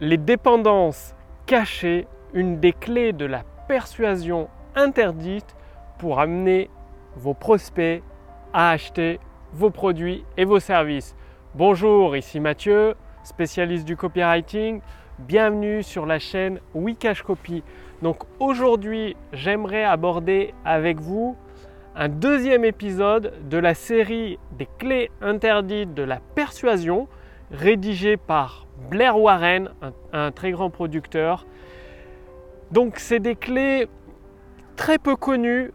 Les dépendances cachées, une des clés de la persuasion interdite pour amener vos prospects à acheter vos produits et vos services. Bonjour, ici Mathieu, spécialiste du copywriting. Bienvenue sur la chaîne Wikash Copy. Donc aujourd'hui, j'aimerais aborder avec vous un deuxième épisode de la série des clés interdites de la persuasion, rédigé par Blair Warren, un, très grand producteur. Donc c'est des clés très peu connues,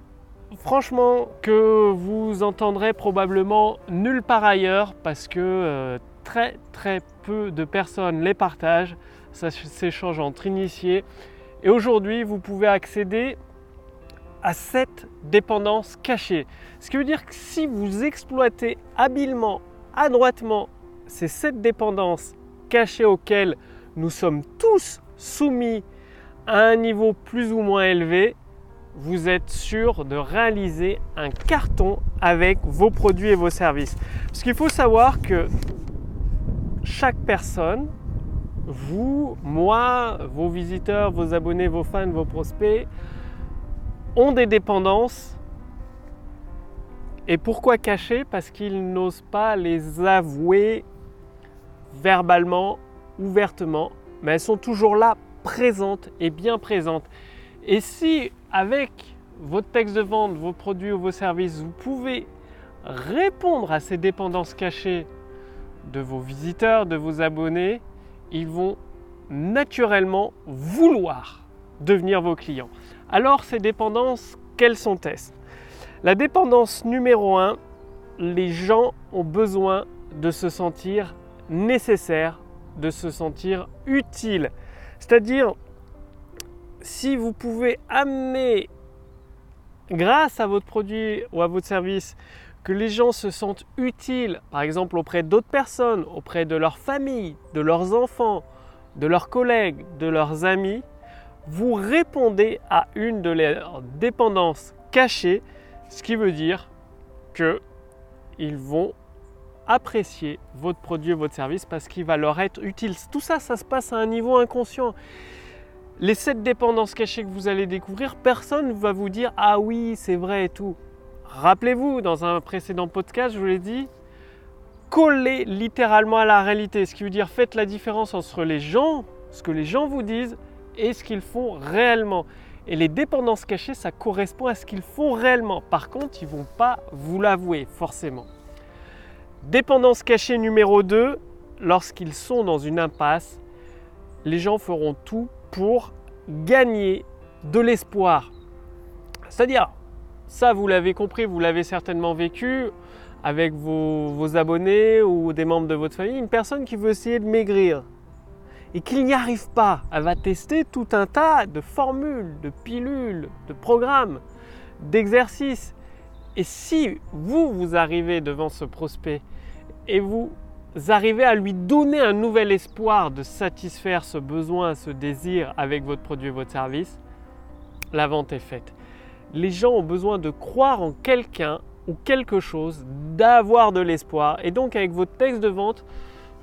franchement que vous entendrez probablement nulle part ailleurs parce que euh, très très peu de personnes les partagent. Ça s'échange entre initiés. Et aujourd'hui, vous pouvez accéder à cette dépendance cachée. Ce qui veut dire que si vous exploitez habilement, adroitement, ces sept dépendances cachées auxquelles nous sommes tous soumis à un niveau plus ou moins élevé, vous êtes sûr de réaliser un carton avec vos produits et vos services. Parce qu'il faut savoir que chaque personne, vous, moi, vos visiteurs, vos abonnés, vos fans, vos prospects, ont des dépendances. Et pourquoi cacher? Parce qu'ils n'osent pas les avouer verbalement, ouvertement, mais elles sont toujours là, présentes et bien présentes. Et si avec votre texte de vente, vos produits ou vos services, vous pouvez répondre à ces dépendances cachées de vos visiteurs, de vos abonnés, ils vont naturellement vouloir devenir vos clients. Alors ces dépendances, quelles sont-elles? La dépendance numéro 1, les gens ont besoin de se sentir nécessaires, de se sentir utiles. C'est-à-dire, si vous pouvez amener, grâce à votre produit ou à votre service, que les gens se sentent utiles, par exemple auprès d'autres personnes, auprès de leur famille, de leurs enfants, de leurs collègues, de leurs amis, vous répondez à une de leurs dépendances cachées, ce qui veut dire qu'ils vont apprécier votre produit votre service parce qu'il va leur être utile. Tout ça, ça se passe à un niveau inconscient. Les sept dépendances cachées que vous allez découvrir, personne ne va vous dire ah oui, c'est vrai et tout. Rappelez-vous, dans un précédent podcast, je vous l'ai dit, collez littéralement à la réalité, ce qui veut dire faites la différence entre les gens, ce que les gens vous disent et ce qu'ils font réellement. Et les dépendances cachées, ça correspond à ce qu'ils font réellement. Par contre, ils ne vont pas vous l'avouer forcément. Dépendance cachée numéro 2, lorsqu'ils sont dans une impasse, les gens feront tout pour gagner de l'espoir. C'est-à-dire, ça vous l'avez compris, vous l'avez certainement vécu avec vos, abonnés ou des membres de votre famille, une personne qui veut essayer de maigrir et qu'il n'y arrive pas, elle va tester tout un tas de formules, de pilules, de programmes, d'exercices. Et si vous, vous arrivez devant ce prospect et vous arrivez à lui donner un nouvel espoir de satisfaire ce besoin, ce désir avec votre produit et votre service, la vente est faite. Les gens ont besoin de croire en quelqu'un ou quelque chose, d'avoir de l'espoir. Et donc avec votre texte de vente,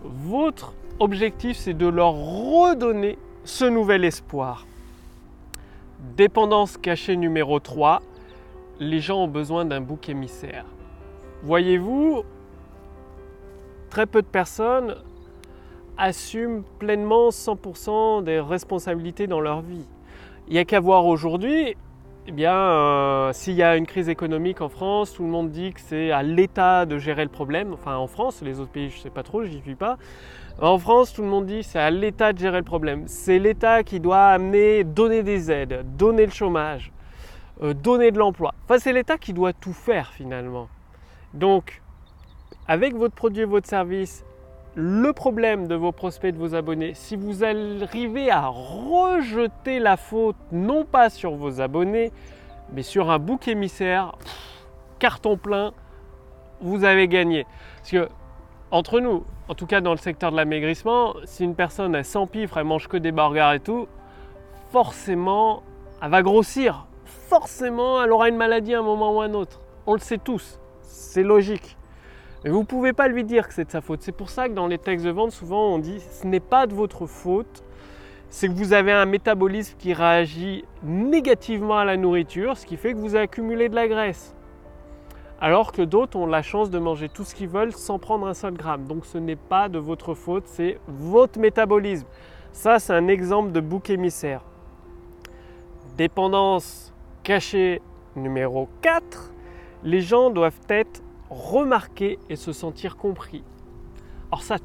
votre objectif, c'est de leur redonner ce nouvel espoir. Dépendance cachée numéro 3, les gens ont besoin d'un bouc émissaire. Voyez-vous, très peu de personnes assument pleinement 100% des responsabilités dans leur vie. Il n'y a qu'à voir aujourd'hui, eh bien, euh, s'il y a une crise économique en France, tout le monde dit que c'est à l'État de gérer le problème. Enfin, en France, les autres pays, je ne sais pas trop, j'y suis pas. En France, tout le monde dit c'est à l'État de gérer le problème. C'est l'État qui doit amener, donner des aides, donner le chômage, euh, donner de l'emploi. Enfin, c'est l'État qui doit tout faire finalement. Donc, avec votre produit et votre service, le problème de vos prospects, de vos abonnés, si vous arrivez à rejeter la faute non pas sur vos abonnés, mais sur un bouc émissaire, carton plein, vous avez gagné. Parce que entre nous, en tout cas dans le secteur de l'amaigrissement, si une personne elle s'empifre, elle mange que des burgers et tout, forcément, elle va grossir. Forcément, elle aura une maladie à un moment ou à un autre. On le sait tous, c'est logique. Mais vous ne pouvez pas lui dire que c'est de sa faute. C'est pour ça que dans les textes de vente, souvent on dit ce n'est pas de votre faute c'est que vous avez un métabolisme qui réagit négativement à la nourriture, ce qui fait que vous accumulez de la graisse. Alors que d'autres ont la chance de manger tout ce qu'ils veulent sans prendre un seul gramme. Donc ce n'est pas de votre faute, c'est votre métabolisme. Ça, c'est un exemple de bouc émissaire. Dépendance cachée numéro 4. Les gens doivent être remarqués et se sentir compris. Alors ça,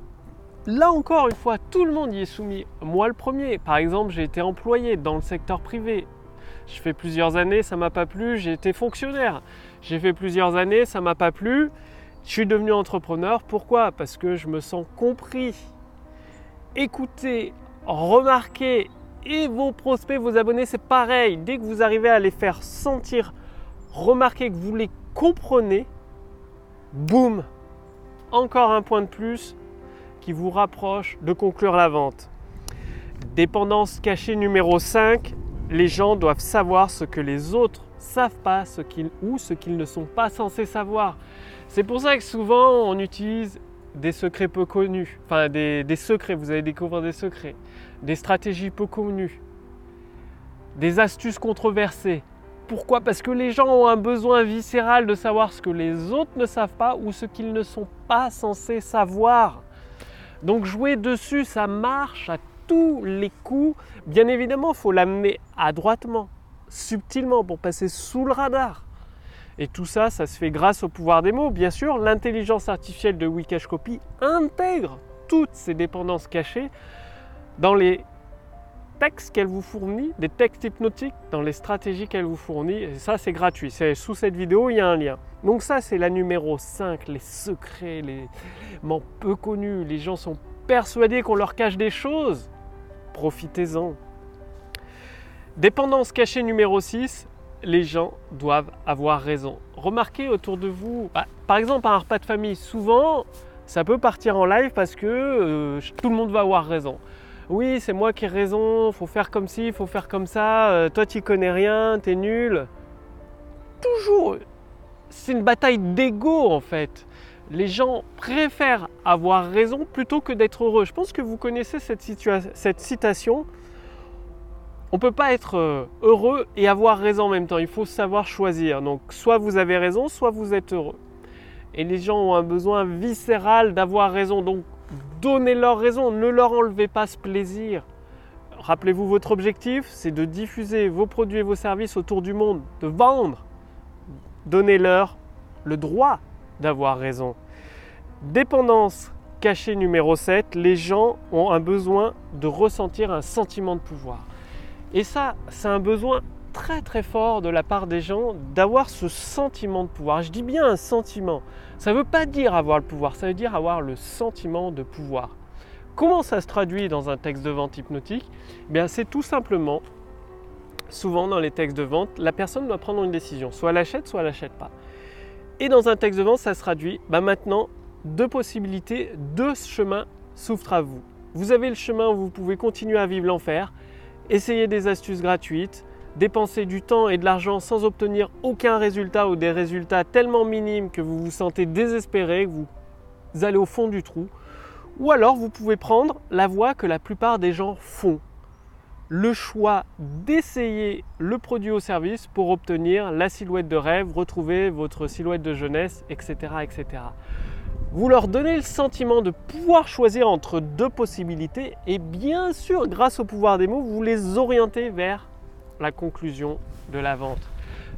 là encore une fois, tout le monde y est soumis. Moi le premier. Par exemple, j'ai été employé dans le secteur privé. Je fais plusieurs années, ça m'a pas plu, j'ai été fonctionnaire. J'ai fait plusieurs années, ça m'a pas plu. Je suis devenu entrepreneur. Pourquoi? Parce que je me sens compris, écouté, remarqué. Et vos prospects, vos abonnés, c'est pareil. Dès que vous arrivez à les faire sentir, remarquer que vous les comprenez, boum, encore un point de plus qui vous rapproche de conclure la vente. Dépendance cachée numéro 5, les gens doivent savoir ce que les autres savent pas ce qu'ils, ou ce qu'ils ne sont pas censés savoir. C'est pour ça que souvent on utilise des secrets peu connus, enfin des, secrets, vous allez découvrir des secrets, des stratégies peu connues, des astuces controversées. Pourquoi? Parce que les gens ont un besoin viscéral de savoir ce que les autres ne savent pas ou ce qu'ils ne sont pas censés savoir. Donc jouer dessus, ça marche à tous les coups. Bien évidemment, il faut l'amener adroitement, subtilement, pour passer sous le radar. Et tout ça, ça se fait grâce au pouvoir des mots. Bien sûr, l'intelligence artificielle de Wikash Copy intègre toutes ces dépendances cachées dans les textes qu'elle vous fournit, des textes hypnotiques, dans les stratégies qu'elle vous fournit. Et ça, c'est gratuit. C'est sous cette vidéo, il y a un lien. Donc ça, c'est la numéro 5, les secrets, les mots peu connus. Les gens sont persuadés qu'on leur cache des choses. Profitez-en. Dépendance cachée numéro 6, les gens doivent avoir raison. Remarquez autour de vous, bah, par exemple un repas de famille, souvent ça peut partir en live parce que euh, tout le monde va avoir raison. Oui, c'est moi qui ai raison, faut faire comme ci, faut faire comme ça, euh, toi tu connais rien, t'es nul. Toujours, c'est une bataille d'ego en fait. Les gens préfèrent avoir raison plutôt que d'être heureux. Je pense que vous connaissez cette, cette citation on ne peut pas être euh, heureux et avoir raison en même temps. Il faut savoir choisir. Donc soit vous avez raison, soit vous êtes heureux. Et les gens ont un besoin viscéral d'avoir raison. Donc donnez-leur raison, ne leur enlevez pas ce plaisir. Rappelez-vous votre objectif, c'est de diffuser vos produits et vos services autour du monde, de vendre. Donnez-leur le droit d'avoir raison. Dépendance cachée numéro 7, les gens ont un besoin de ressentir un sentiment de pouvoir. Et ça, c'est un besoin très très fort de la part des gens d'avoir ce sentiment de pouvoir. Je dis bien un sentiment. Ça ne veut pas dire avoir le pouvoir, ça veut dire avoir le sentiment de pouvoir. Comment ça se traduit dans un texte de vente hypnotique? Eh Bien, c'est tout simplement, souvent dans les textes de vente, la personne doit prendre une décision. Soit elle achète, soit elle n'achète pas. Et dans un texte de vente, ça se traduit, bah maintenant, deux possibilités, deux chemins s'ouvrent à vous. Vous avez le chemin où vous pouvez continuer à vivre l'enfer, Essayez des astuces gratuites, dépenser du temps et de l'argent sans obtenir aucun résultat ou des résultats tellement minimes que vous vous sentez désespéré, que vous allez au fond du trou. Ou alors vous pouvez prendre la voie que la plupart des gens font. Le choix d'essayer le produit ou service pour obtenir la silhouette de rêve, retrouver votre silhouette de jeunesse, etc. etc vous leur donnez le sentiment de pouvoir choisir entre deux possibilités et bien sûr, grâce au pouvoir des mots, vous les orientez vers la conclusion de la vente.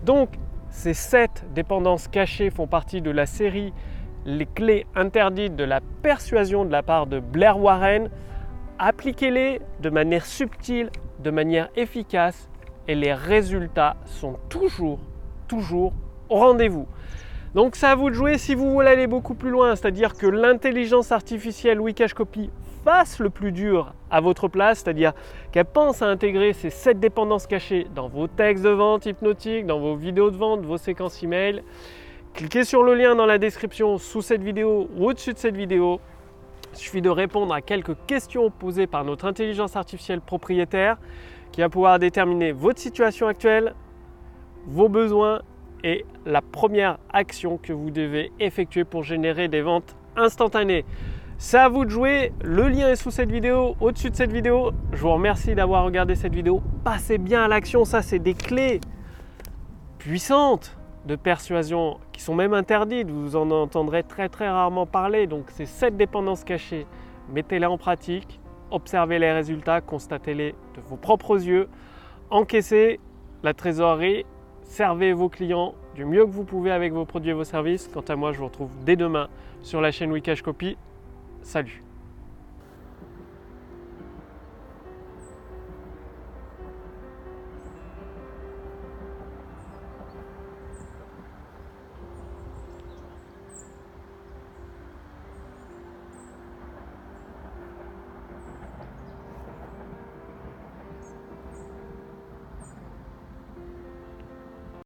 Donc, ces sept dépendances cachées font partie de la série Les clés interdites de la persuasion de la part de Blair Warren. Appliquez-les de manière subtile, de manière efficace et les résultats sont toujours, toujours au rendez-vous. Donc c'est à vous de jouer si vous voulez aller beaucoup plus loin, c'est-à-dire que l'intelligence artificielle Wikash Copy fasse le plus dur à votre place, c'est-à-dire qu'elle pense à intégrer ces 7 dépendances cachées dans vos textes de vente hypnotiques, dans vos vidéos de vente, vos séquences email. Cliquez sur le lien dans la description sous cette vidéo ou au-dessus de cette vidéo. Il suffit de répondre à quelques questions posées par notre intelligence artificielle propriétaire qui va pouvoir déterminer votre situation actuelle, vos besoins la première action que vous devez effectuer pour générer des ventes instantanées. C'est à vous de jouer, le lien est sous cette vidéo, au-dessus de cette vidéo. Je vous remercie d'avoir regardé cette vidéo. Passez bien à l'action, ça c'est des clés puissantes de persuasion qui sont même interdites, vous en entendrez très très rarement parler. Donc c'est cette dépendance cachée. Mettez-les en pratique, observez les résultats, constatez-les de vos propres yeux, encaissez la trésorerie, servez vos clients du mieux que vous pouvez avec vos produits et vos services. Quant à moi, je vous retrouve dès demain sur la chaîne Wikash Copy. Salut